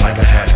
like a hat.